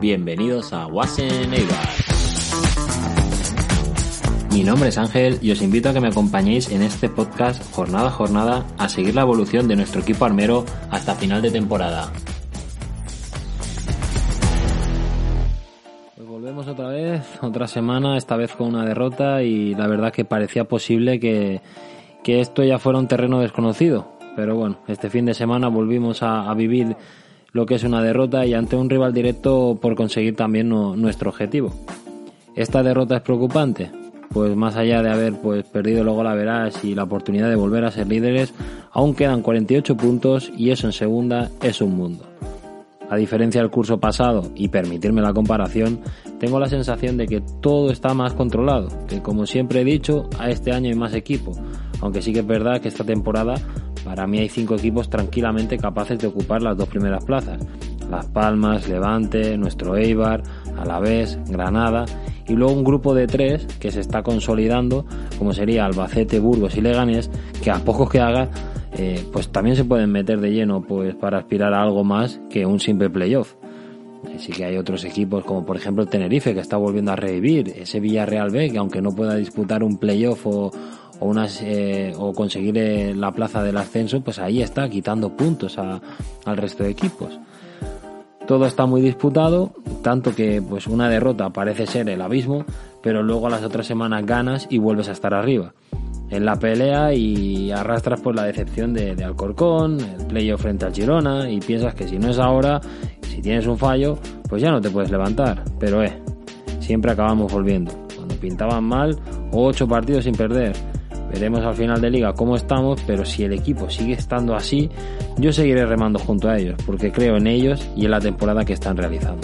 Bienvenidos a Wasen. Mi nombre es Ángel y os invito a que me acompañéis en este podcast jornada a jornada a seguir la evolución de nuestro equipo armero hasta final de temporada. Pues volvemos otra vez, otra semana, esta vez con una derrota y la verdad que parecía posible que, que esto ya fuera un terreno desconocido. Pero bueno, este fin de semana volvimos a, vivir lo que es una derrota y ante un rival directo por conseguir también nuestro objetivo. ¿Esta derrota es preocupante? Pues más allá de haber pues perdido luego la verás y la oportunidad de volver a ser líderes, aún quedan 48 puntos y eso en segunda es un mundo. A diferencia del curso pasado, y permitirme la comparación, tengo la sensación de que todo está más controlado, que como siempre he dicho, a este año hay más equipo, aunque sí que es verdad que esta temporada para mí hay cinco equipos tranquilamente capaces de ocupar las dos primeras plazas. Las Palmas, Levante, nuestro Eibar, Alavés, Granada y luego un grupo de tres que se está consolidando como sería Albacete, Burgos y Leganés que a pocos que haga eh, pues también se pueden meter de lleno pues para aspirar a algo más que un simple playoff. Sí que hay otros equipos como por ejemplo el Tenerife que está volviendo a revivir, ese Villarreal B que aunque no pueda disputar un playoff o, o, unas, eh, o conseguir eh, la plaza del ascenso, pues ahí está quitando puntos a, al resto de equipos. Todo está muy disputado, tanto que pues una derrota parece ser el abismo, pero luego a las otras semanas ganas y vuelves a estar arriba. En la pelea y arrastras por la decepción de, Alcorcón, el playoff frente al Girona y piensas que si no es ahora, si tienes un fallo, pues ya no te puedes levantar. Pero eh, siempre acabamos volviendo. Cuando pintaban mal, ocho partidos sin perder. Veremos al final de liga cómo estamos, pero si el equipo sigue estando así, yo seguiré remando junto a ellos, porque creo en ellos y en la temporada que están realizando.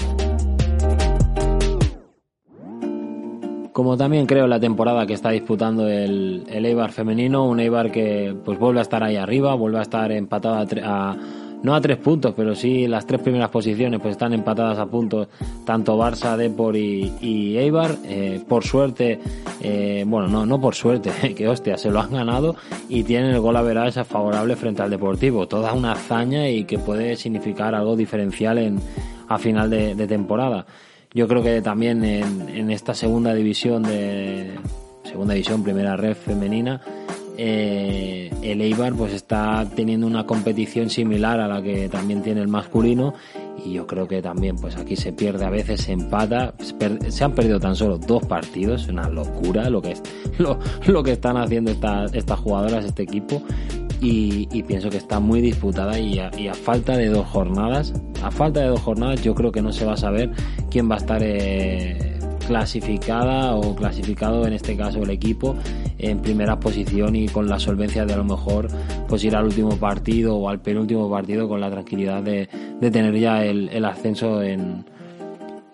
Como también creo en la temporada que está disputando el, el Eibar femenino, un Eibar que pues vuelve a estar ahí arriba, vuelve a estar empatado a, a no a tres puntos, pero sí las tres primeras posiciones pues están empatadas a puntos tanto Barça, Depor y, y Eibar. Eh, por suerte, eh, bueno, no, no por suerte, que hostia, se lo han ganado y tienen el gol a veras favorable frente al Deportivo. Toda una hazaña y que puede significar algo diferencial en, a final de, de temporada. Yo creo que también en, en esta segunda división de segunda división, primera red femenina, eh, el Eibar pues está teniendo una competición similar a la que también tiene el masculino y yo creo que también pues aquí se pierde a veces empata se han perdido tan solo dos partidos una locura lo que es, lo, lo que están haciendo estas estas jugadoras este equipo y, pienso que está muy disputada y a, y a, falta de dos jornadas a falta de dos jornadas yo creo que no se va a saber quién va a estar eh, clasificada o clasificado en este caso el equipo en primera posición y con la solvencia de a lo mejor pues ir al último partido o al penúltimo partido con la tranquilidad de, de tener ya el, el ascenso en,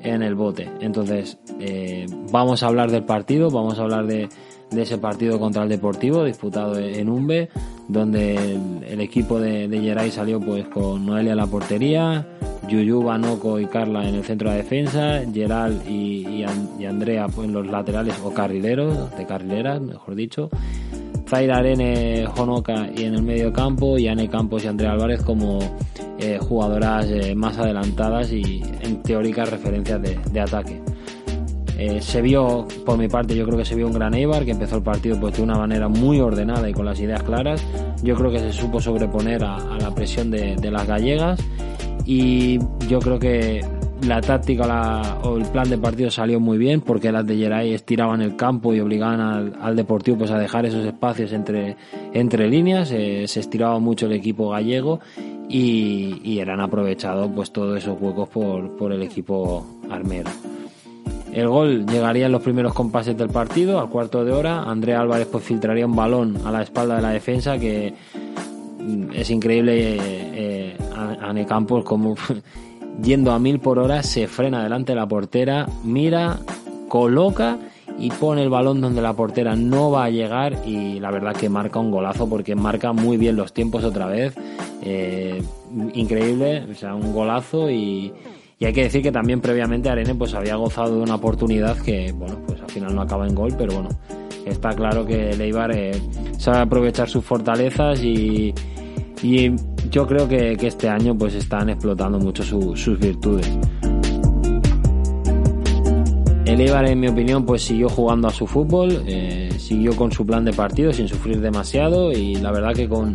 en, el bote. Entonces eh, vamos a hablar del partido, vamos a hablar de, de ese partido contra el Deportivo disputado en Umbe, donde el, equipo de, de Geray salió pues con Noelia en la portería, Yuyu, Banoco y Carla en el centro de defensa, Geral y, y, y Andrea pues, en los laterales o carrileros, de carrileras, mejor dicho. Zaira Arene, Honoka y en el medio campo, y Ane Campos y Andrea Álvarez como eh, jugadoras eh, más adelantadas y en teóricas referencias de, de ataque. Eh, se vio, por mi parte, yo creo que se vio un gran Eibar que empezó el partido pues de una manera muy ordenada y con las ideas claras. Yo creo que se supo sobreponer a, a la presión de, de las gallegas y yo creo que la táctica la, o el plan de partido salió muy bien porque las de Geray estiraban el campo y obligaban al, al Deportivo pues a dejar esos espacios entre, entre líneas, eh, se estiraba mucho el equipo gallego y, y eran aprovechados pues todos esos huecos por, por el equipo armero. El gol llegaría en los primeros compases del partido, al cuarto de hora. Andrea Álvarez pues filtraría un balón a la espalda de la defensa que es increíble eh, Ane Campos como yendo a mil por hora se frena delante de la portera, mira, coloca y pone el balón donde la portera no va a llegar y la verdad que marca un golazo porque marca muy bien los tiempos otra vez. Eh, increíble, o sea, un golazo y, y, hay que decir que también previamente Arene pues había gozado de una oportunidad que, bueno, pues al final no acaba en gol, pero bueno, está claro que Leibar eh, sabe aprovechar sus fortalezas y yo creo que, este año pues están explotando mucho sus virtudes. El Eibar, en mi opinión, pues siguió jugando a su fútbol, eh, siguió con su plan de partido sin sufrir demasiado y la verdad que con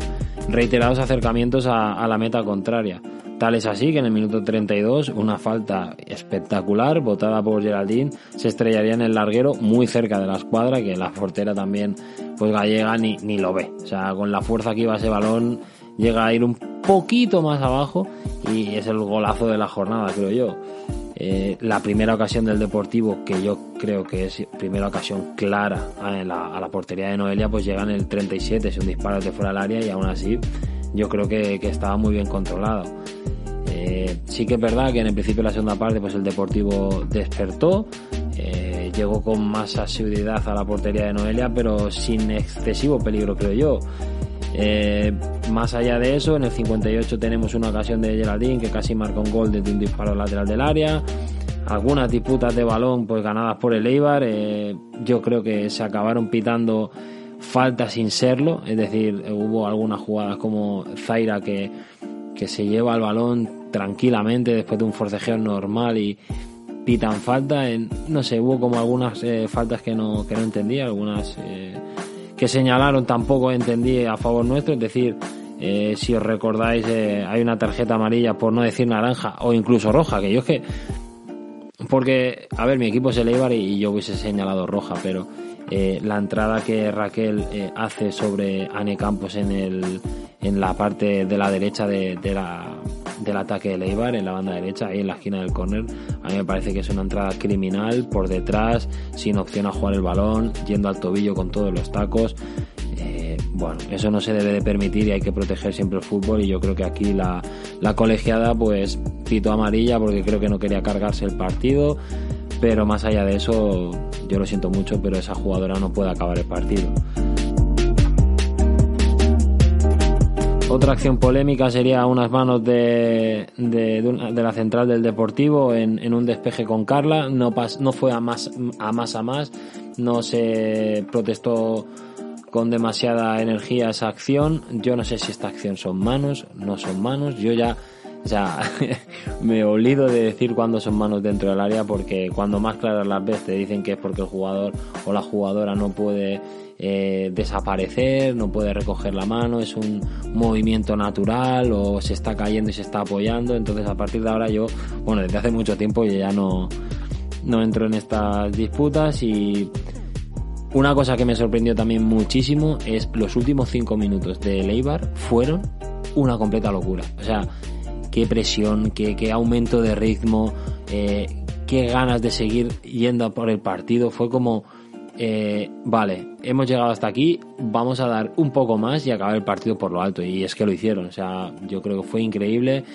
reiterados acercamientos a, la meta contraria. Tal es así que en el minuto 32 una falta espectacular botada por Geraldine se estrellaría en el larguero muy cerca de la escuadra que la portera también pues gallega ni, ni lo ve. O sea, con la fuerza que iba ese balón llega a ir un poquito más abajo y es el golazo de la jornada creo yo. Eh, la primera ocasión del Deportivo, que yo creo que es primera ocasión clara a la, portería de Noelia, pues llega en el 37, es un disparo de fuera del área y aún así yo creo que, estaba muy bien controlado. Eh, sí que es verdad que en el principio de la segunda parte pues el Deportivo despertó, eh, llegó con más asiduidad a la portería de Noelia, pero sin excesivo peligro creo yo. Más allá de eso, en el 58 tenemos una ocasión de Geraldine que casi marca un gol desde un disparo lateral del área. Algunas disputas de balón pues ganadas por el Eibar. Eh, yo creo que se acabaron pitando falta sin serlo. Es decir, hubo algunas jugadas como Zaira que, que se lleva el balón tranquilamente después de un forcejeo normal y pitan falta. no sé, hubo como algunas eh, faltas que no, que no entendía, algunas que señalaron tampoco entendí a favor nuestro, es decir, eh, si os recordáis, eh, hay una tarjeta amarilla, por no decir naranja, o incluso roja, que yo es que. Porque, a ver, mi equipo es el Eibar y yo hubiese señalado roja, pero eh, la entrada que Raquel hace sobre Ane Campos en, el, en la parte de la derecha de, la, del ataque de Eibar en la banda derecha, ahí en la esquina del córner. A mí me parece que es una entrada criminal por detrás, sin opción a jugar el balón, yendo al tobillo con todos los tacos. Bueno, eso no se debe de permitir y hay que proteger siempre el fútbol y yo creo que aquí la, la colegiada pues pito amarilla porque creo que no quería cargarse el partido, pero más allá de eso yo lo siento mucho, pero esa jugadora no puede acabar el partido. Otra acción polémica sería unas manos de, de, la central del Deportivo en, un despeje con Carla. No, no fue a más, a más a más. No se protestó con demasiada energía esa acción. Yo no sé si esta acción son manos, no son manos. Yo ya, ya me olvido de decir cuándo son manos dentro del área porque cuando más claras las ves te dicen que es porque el jugador o la jugadora no puede eh, desaparecer, no puede recoger la mano, es un movimiento natural o se está cayendo y se está apoyando. Entonces a partir de ahora yo, bueno, desde hace mucho tiempo ya no, no entro en estas disputas y una cosa que me sorprendió también muchísimo es los últimos cinco minutos de Leibar fueron una completa locura. O sea, qué presión, qué, qué aumento de ritmo, eh, qué ganas de seguir yendo por el partido. Fue como eh, vale, hemos llegado hasta aquí, vamos a dar un poco más y acabar el partido por lo alto. Y es que lo hicieron, o sea, yo creo que fue increíble.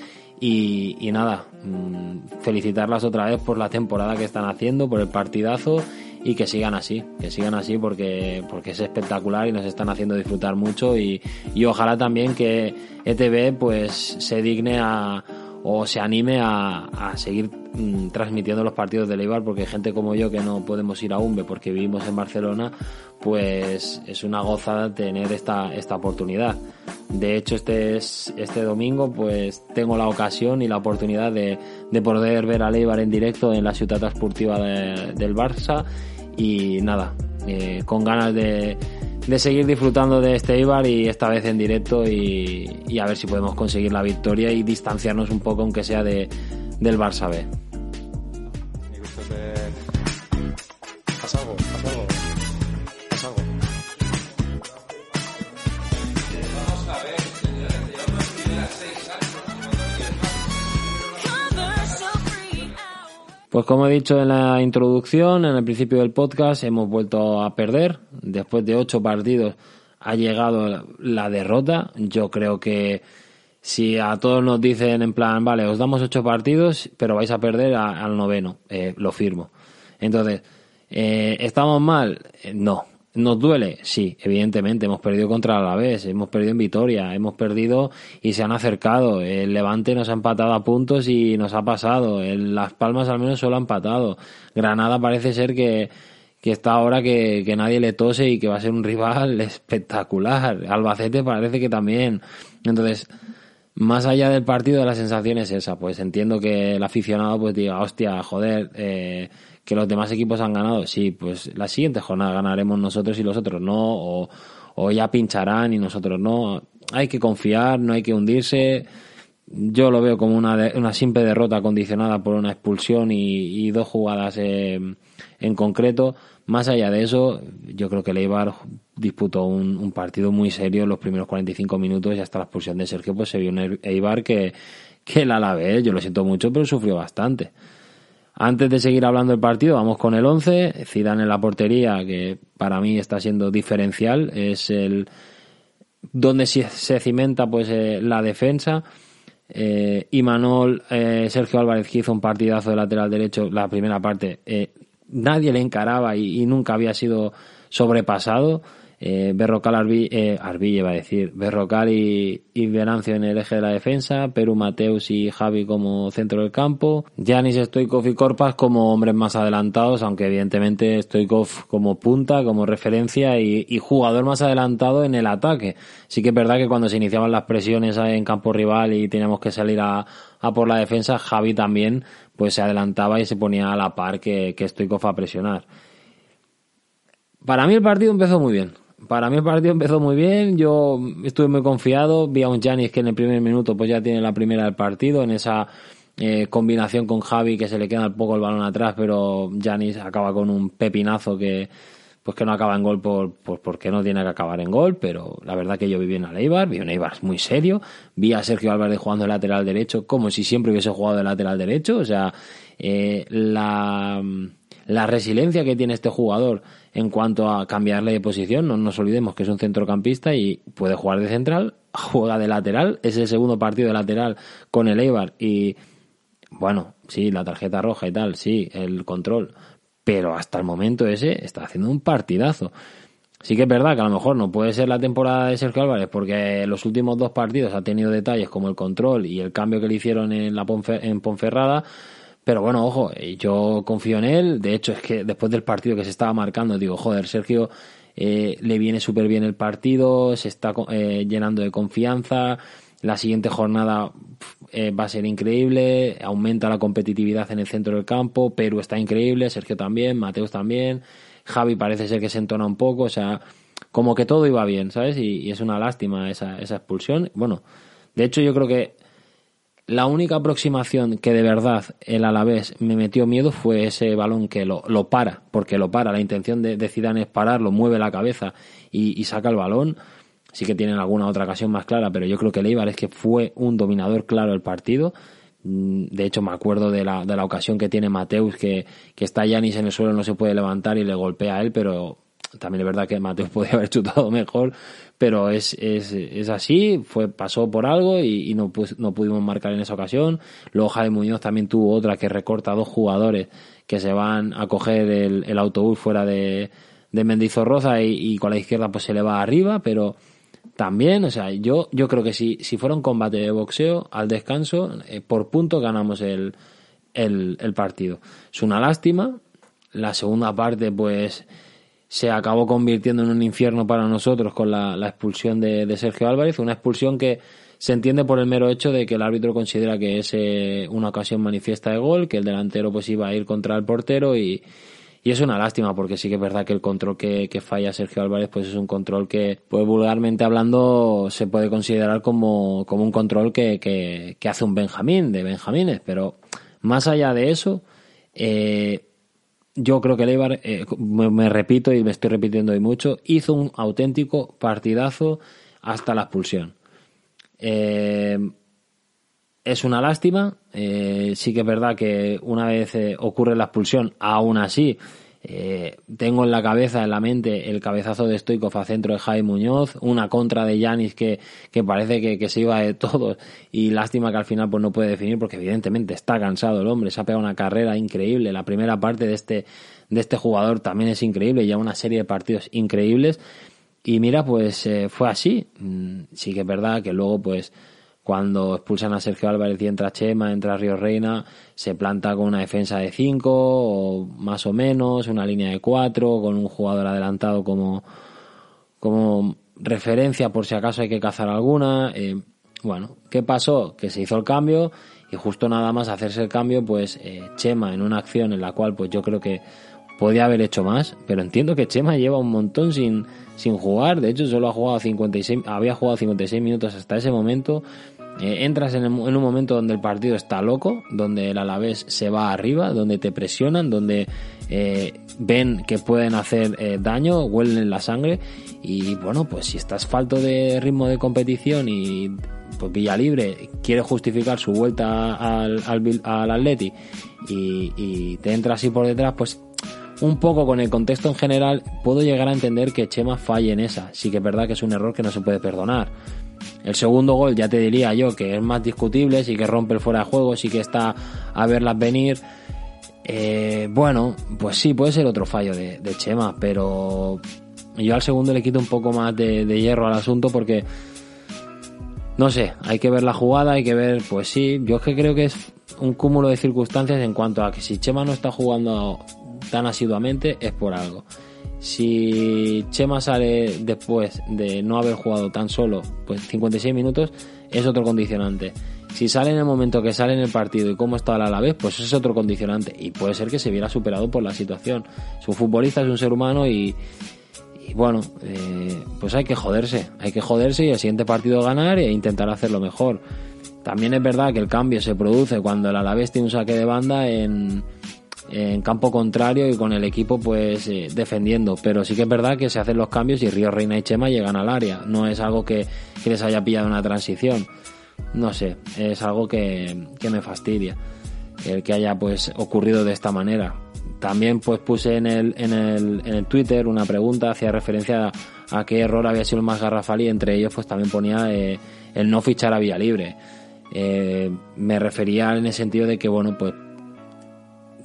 Y, nada, mm, felicitarlas otra vez por la temporada que están haciendo, por el partidazo y que sigan así, que sigan así porque, porque es espectacular y nos están haciendo disfrutar mucho y, y ojalá también que ETV pues se digne a, o se anime a, a seguir mm, transmitiendo los partidos de Eibar porque gente como yo que no podemos ir a UMBE porque vivimos en Barcelona pues es una gozada tener esta, esta oportunidad. De hecho este es, este domingo pues tengo la ocasión y la oportunidad de, de poder ver a Eibar en directo en la ciudad esportiva del Barça y nada eh, con ganas de de seguir disfrutando de este Ibar y esta vez en directo y, a ver si podemos conseguir la victoria y distanciarnos un poco aunque sea de, del Barça B. Pues como he dicho en la introducción, en el principio del podcast, hemos vuelto a perder. Después de ocho partidos ha llegado la derrota. Yo creo que si a todos nos dicen en plan, vale, os damos ocho partidos, pero vais a perder al noveno, eh, lo firmo. Entonces, eh, ¿estamos mal? Eh, no. ¿Nos duele? Sí, evidentemente. Hemos perdido contra la Alavés, hemos perdido en Vitoria, hemos perdido y se han acercado. El Levante nos ha empatado a puntos y nos ha pasado. El Las Palmas al menos solo ha empatado. Granada parece ser que, que está ahora que, que nadie le tose y que va a ser un rival espectacular. Albacete parece que también. Entonces, más allá del partido, la sensación es esa. Pues entiendo que el aficionado pues diga, hostia, joder, eh, que los demás equipos han ganado. Sí, pues la siguiente jornada ganaremos nosotros y los otros no, o, o ya pincharán y nosotros no. Hay que confiar, no hay que hundirse. Yo lo veo como una, una simple derrota condicionada por una expulsión y, dos jugadas eh, en concreto. Más allá de eso, yo creo que el Eibar disputó un, partido muy serio en los primeros 45 minutos y hasta la expulsión de Sergio pues se vio un Eibar que, que el Alavés, yo lo siento mucho, pero sufrió bastante. Antes de seguir hablando del partido, vamos con el 11. Zidane en la portería, que para mí está siendo diferencial, es el donde se cimenta pues eh, la defensa. Eh, Imanol, eh, Sergio Álvarez hizo un partidazo de lateral derecho la primera parte, eh, nadie le encaraba y, nunca había sido sobrepasado. Eh, Berrocal Arbi, eh, iba a decir, Berrocal y, y Venancio en el eje de la defensa, Perú Mateus y Javi como centro del campo, Janis Stoikov y Corpas como hombres más adelantados, aunque evidentemente Stoikov como punta, como referencia y, jugador más adelantado en el ataque. Sí que es verdad que cuando se iniciaban las presiones en campo rival y teníamos que salir a, a por la defensa, Javi también pues se adelantaba y se ponía a la par que, que Stoikov a presionar. Para mí el partido empezó muy bien. Para mí el partido empezó muy bien, yo estuve muy confiado, vi a un Janis que en el primer minuto pues ya tiene la primera del partido, en esa eh, combinación con Javi que se le queda un poco el balón atrás, pero Janis acaba con un pepinazo que pues que no acaba en gol por, porque no tiene que acabar en gol, pero la verdad que yo vi bien a Leibar, vi a Eibar muy serio, vi a Sergio Álvarez jugando de lateral derecho como si siempre hubiese jugado de lateral derecho, o sea, eh, la, la resiliencia que tiene este jugador en cuanto a cambiarle de posición, no nos olvidemos que es un centrocampista y puede jugar de central, juega de lateral, es el segundo partido de lateral con el Eibar y bueno, sí, la tarjeta roja y tal, sí, el control, pero hasta el momento ese está haciendo un partidazo. Sí que es verdad que a lo mejor no puede ser la temporada de Sergio Álvarez porque los últimos dos partidos ha tenido detalles como el control y el cambio que le hicieron en la en Ponferrada, pero bueno, ojo, yo confío en él. De hecho, es que después del partido que se estaba marcando, digo, joder, Sergio eh, le viene súper bien el partido, se está eh, llenando de confianza. La siguiente jornada eh, va a ser increíble, aumenta la competitividad en el centro del campo, Perú está increíble, Sergio también, Mateus también, Javi parece ser que se entona un poco, o sea, como que todo iba bien, ¿sabes? Y, y es una lástima esa, esa expulsión. Bueno, de hecho yo creo que la única aproximación que de verdad el Alavés me metió miedo fue ese balón que lo, lo para, porque lo para. La intención de, de Zidane es pararlo, mueve la cabeza y, y, saca el balón. Sí que tienen alguna otra ocasión más clara, pero yo creo que Leibar es que fue un dominador claro del partido. Mm, de hecho, me acuerdo de la, de la ocasión que tiene Mateus, que, que está Yanis en el suelo, no se puede levantar y le golpea a él, pero también es verdad que Mateus podía haber chutado mejor, pero es, es, es así, fue, pasó por algo y, no, no pudimos marcar en esa ocasión. Luego Jaime Muñoz también tuvo otra que recorta a dos jugadores que se van a coger el, autobús fuera de, de Mendizorroza y, y, con la izquierda pues se le va arriba, pero también, o sea, yo, yo creo que si, si fuera un combate de boxeo, al descanso, eh, por punto ganamos el, el partido. Es una lástima. La segunda parte, pues, se acabó convirtiendo en un infierno para nosotros con la, expulsión de, Sergio Álvarez, una expulsión que se entiende por el mero hecho de que el árbitro considera que es eh, una ocasión manifiesta de gol, que el delantero pues iba a ir contra el portero y, y es una lástima porque sí que es verdad que el control que, falla Sergio Álvarez pues es un control que pues vulgarmente hablando se puede considerar como, como un control que, que, que hace un Benjamín de Benjamines, pero más allá de eso eh, yo creo que el eh, me, repito y me estoy repitiendo hoy mucho, hizo un auténtico partidazo hasta la expulsión. Eh, es una lástima, eh, sí que es verdad que una vez ocurre la expulsión, aún así eh, tengo en la cabeza, en la mente, el cabezazo de Stoikov a centro de Jaime Muñoz, una contra de Yanis que, que parece que, que, se iba de todo y lástima que al final pues no puede definir porque evidentemente está cansado el hombre, se ha pegado una carrera increíble, la primera parte de este, de este jugador también es increíble, ya una serie de partidos increíbles y mira pues eh, fue así, mm, sí que es verdad que luego pues cuando expulsan a Sergio Álvarez y entra Chema, entra Río Reina, se planta con una defensa de 5 o más o menos, una línea de 4 con un jugador adelantado como, como referencia por si acaso hay que cazar alguna. Eh, Bueno, ¿qué pasó? Que se hizo el cambio y justo nada más hacerse el cambio, pues eh, Chema en una acción en la cual pues yo creo que podía haber hecho más, pero entiendo que Chema lleva un montón sin, sin jugar, de hecho solo ha jugado 56, había jugado 56 minutos hasta ese momento, eh, entras en, un momento donde el partido está loco, donde el Alavés se va arriba, donde te presionan, donde eh, ven que pueden hacer eh, daño, huelen la sangre y bueno, pues si estás falto de ritmo de competición y pues Villalibre quiere justificar su vuelta al, al, Atleti y, y te entra así por detrás, pues un poco con el contexto en general puedo llegar a entender que Chema falle en esa. Sí que es verdad que es un error que no se puede perdonar. El segundo gol ya te diría yo que es más discutible, sí que rompe el fuera de juego, sí que está a verlas venir. Eh, bueno, pues sí, puede ser otro fallo de, Chema, pero yo al segundo le quito un poco más de, hierro al asunto porque, no sé, hay que ver la jugada, hay que ver, pues sí, yo es que creo que es un cúmulo de circunstancias en cuanto a que si Chema no está jugando tan asiduamente es por algo. Si Chema sale después de no haber jugado tan solo pues 56 minutos, es otro condicionante. Si sale en el momento que sale en el partido y cómo está a la pues es otro condicionante. Y puede ser que se viera superado por la situación. Es un futbolista, es un ser humano y, bueno, eh, pues hay que joderse. Hay que joderse y el siguiente partido ganar e intentar hacerlo mejor. También es verdad que el cambio se produce cuando el Alavés tiene un saque de banda en, en campo contrario y con el equipo pues eh, defendiendo. Pero sí que es verdad que se hacen los cambios y Río Reina y Chema llegan al área. No es algo que, les haya pillado una transición. No sé, es algo que, me fastidia el que haya pues ocurrido de esta manera. También pues puse en el, en el, en el Twitter una pregunta hacia referencia a, qué error había sido el más garrafal y entre ellos pues también ponía eh, el no fichar a Vía Libre. Eh, me refería en el sentido de que bueno pues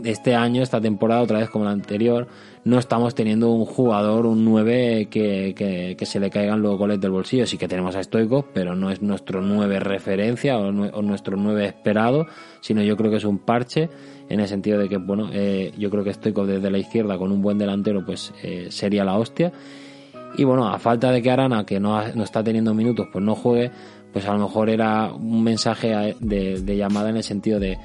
este año, esta temporada, otra vez como la anterior, no estamos teniendo un jugador, un 9 que, que, se le caigan los goles del bolsillo. Sí que tenemos a Stoico, pero no es nuestro 9 referencia o, nuestro 9 esperado, sino yo creo que es un parche en el sentido de que, bueno, eh, yo creo que Stoico desde la izquierda con un buen delantero, pues eh, sería la hostia. Y bueno, a falta de que Arana, que no, no está teniendo minutos, pues no juegue, pues a lo mejor era un mensaje de llamada en el sentido de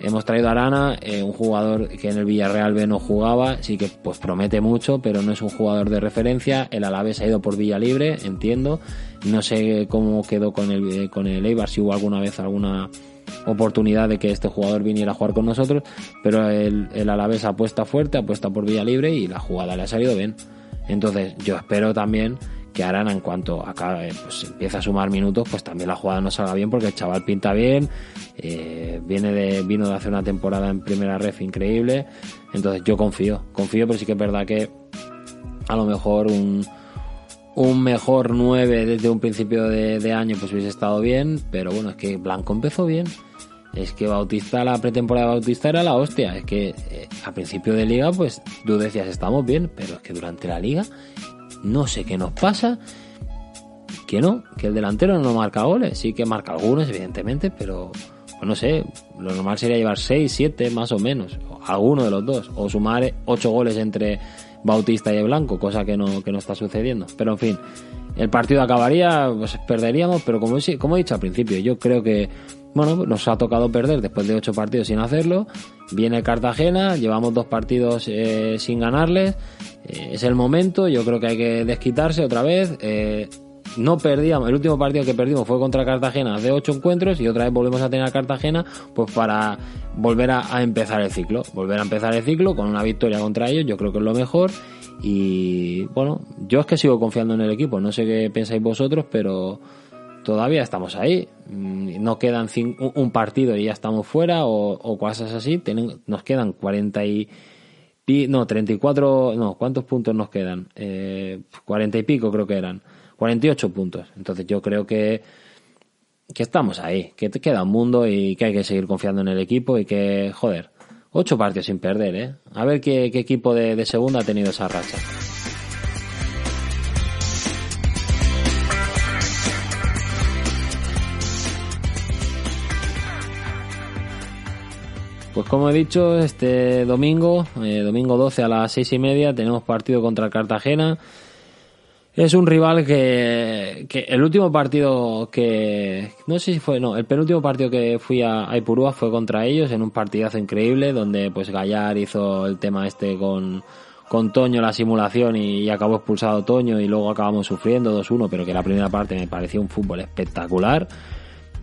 Hemos traído a Arana, eh, un jugador que en el Villarreal B no jugaba, sí que pues promete mucho, pero no es un jugador de referencia. El Alavés ha ido por Villa Libre, entiendo. No sé cómo quedó con el, eh, con el Eibar, si hubo alguna vez alguna oportunidad de que este jugador viniera a jugar con nosotros, pero el, el Alavés apuesta fuerte, apuesta por Villa Libre y la jugada le ha salido bien. Entonces yo espero también que Arana en cuanto acabe, pues empieza a sumar minutos, pues también la jugada no salga bien porque el chaval pinta bien, eh, viene de, vino de hacer una temporada en primera ref increíble, entonces yo confío, confío, pero sí que es verdad que a lo mejor un, un mejor 9 desde un principio de, año pues hubiese estado bien, pero bueno, es que Blanco empezó bien. Es que Bautista, la pretemporada de Bautista era la hostia. Es que eh, a principio de liga, pues tú decías estamos bien, pero es que durante la liga no sé qué nos pasa. Que no, que el delantero no marca goles. Sí que marca algunos, evidentemente, pero pues no sé, lo normal sería llevar 6, 7 más o menos. Alguno de los dos. O sumar 8 goles entre Bautista y Blanco, cosa que no, que no está sucediendo. Pero en fin, el partido acabaría, pues perderíamos, pero como, como he dicho al principio, yo creo que bueno, nos ha tocado perder después de ocho partidos sin hacerlo. Viene Cartagena, llevamos dos partidos eh, sin ganarles. Eh, es el momento, yo creo que hay que desquitarse otra vez. Eh, no perdíamos, el último partido que perdimos fue contra Cartagena de ocho encuentros y otra vez volvemos a tener a Cartagena pues para volver a, empezar el ciclo. Volver a empezar el ciclo con una victoria contra ellos, yo creo que es lo mejor. Y bueno, yo es que sigo confiando en el equipo, no sé qué pensáis vosotros, pero todavía estamos ahí. Mm, no quedan un partido y ya estamos fuera o, cosas así. nos quedan 40 y... No, 34... No, ¿cuántos puntos nos quedan? Eh, 40 y pico creo que eran. 48 puntos. Entonces yo creo que que estamos ahí, que te queda un mundo y que hay que seguir confiando en el equipo y que, joder, ocho partidos sin perder, ¿eh? A ver qué, equipo de segunda ha tenido esa racha. Pues como he dicho, este domingo, eh, domingo 12 a las seis y media, tenemos partido contra Cartagena. Es un rival que, que, el último partido que no sé si fue no el penúltimo partido que fui a, a Ipurúa fue contra ellos en un partidazo increíble donde pues Gallar hizo el tema este con con Toño la simulación y, acabó expulsado Toño y luego acabamos sufriendo 2-1 pero que la primera parte me pareció un fútbol espectacular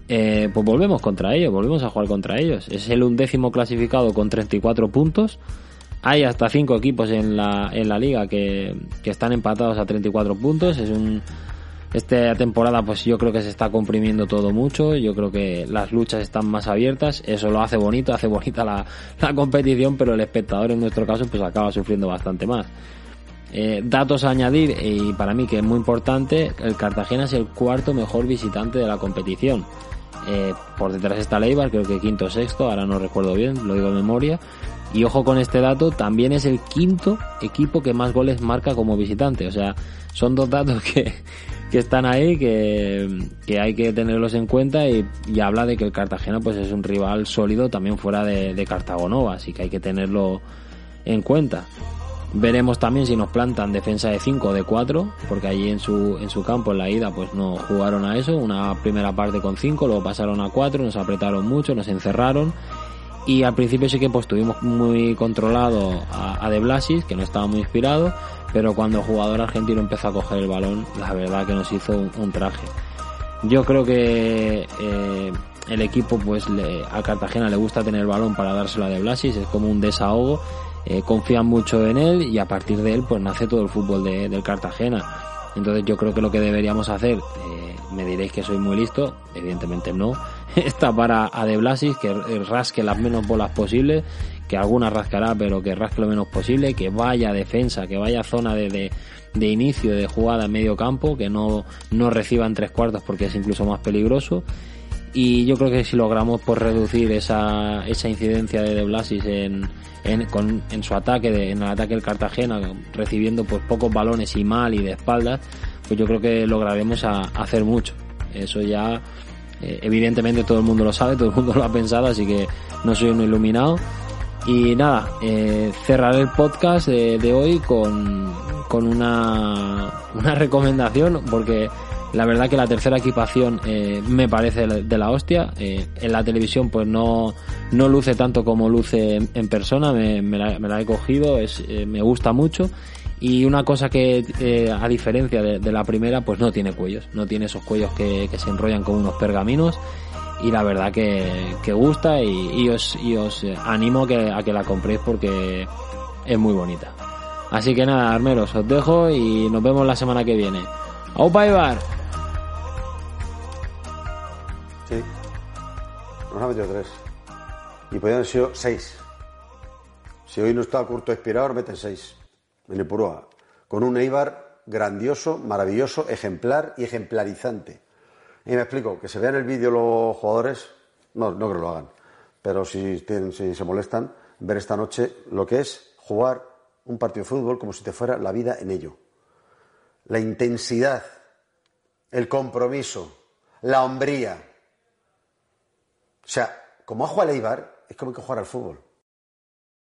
eh, pues volvemos contra ellos volvemos a jugar contra ellos es el undécimo clasificado con 34 puntos hay hasta cinco equipos en la, en la liga que, que están empatados a 34 puntos. Es un, esta temporada pues yo creo que se está comprimiendo todo mucho, yo creo que las luchas están más abiertas, eso lo hace bonito, hace bonita la, la competición, pero el espectador en nuestro caso pues acaba sufriendo bastante más. Eh, datos a añadir y para mí que es muy importante, el Cartagena es el cuarto mejor visitante de la competición. Eh, por detrás está Leibar, creo que quinto o sexto, ahora no recuerdo bien, lo digo de memoria. Y ojo con este dato, también es el quinto equipo que más goles marca como visitante. O sea, son dos datos que, que están ahí, que, que, hay que tenerlos en cuenta y, habla de que el Cartagena pues es un rival sólido también fuera de, de Cartagonova, así que hay que tenerlo en cuenta. Veremos también si nos plantan defensa de 5 o de 4, porque allí en su, en su campo, en la ida, pues no jugaron a eso. Una primera parte con 5, luego pasaron a 4, nos apretaron mucho, nos encerraron y al principio sí que pues tuvimos muy controlado a, De Blasis, que no estaba muy inspirado, pero cuando el jugador argentino empezó a coger el balón, la verdad que nos hizo un, traje. Yo creo que eh, el equipo, pues a Cartagena le gusta tener el balón para dárselo a De Blasis, es como un desahogo, eh, confían mucho en él y a partir de él pues nace todo el fútbol de, del Cartagena. Entonces yo creo que lo que deberíamos hacer, eh, me diréis que soy muy listo, evidentemente no, está para a De Blasis, que rasque las menos bolas posibles, que alguna rascará, pero que rasque lo menos posible, que vaya defensa, que vaya zona de, de, inicio de jugada en medio campo, que no, no reciba en tres cuartos porque es incluso más peligroso. Y yo creo que si logramos por pues, reducir esa, esa incidencia de De Blasis en, en, con, en su ataque, de, en el ataque del Cartagena, recibiendo pues pocos balones y mal y de espaldas, pues yo creo que lograremos a, hacer mucho. Eso ya eh, evidentemente todo el mundo lo sabe, todo el mundo lo ha pensado, así que no soy un iluminado. Y nada, eh, cerraré el podcast de, hoy con, con una, una recomendación, porque la verdad que la tercera equipación eh, me parece de la hostia. Eh, en la televisión pues no, no luce tanto como luce en, persona, me, la, he cogido, es, me gusta mucho y una cosa que, eh, a diferencia de, la primera, pues no tiene cuellos. No tiene esos cuellos que, se enrollan con unos pergaminos. Y la verdad que, que gusta y, os, y os eh, animo que, a que la compréis porque es muy bonita. Así que nada, armeros, os dejo y nos vemos la semana que viene. ¡Aupa Ibar! Sí. Nos ha metido tres. Y podrían haber sido seis. Si hoy no está curto expirador, meten seis en el Purúa, con un Eibar grandioso, maravilloso, ejemplar y ejemplarizante. Y me explico, que se vean el vídeo los jugadores, no, no creo que lo hagan, pero si, tienen, si se molestan, ver esta noche lo que es jugar un partido de fútbol como si te fuera la vida en ello. La intensidad, el compromiso, la hombría. O sea, como ha jugado el Eibar, es como que jugar al fútbol.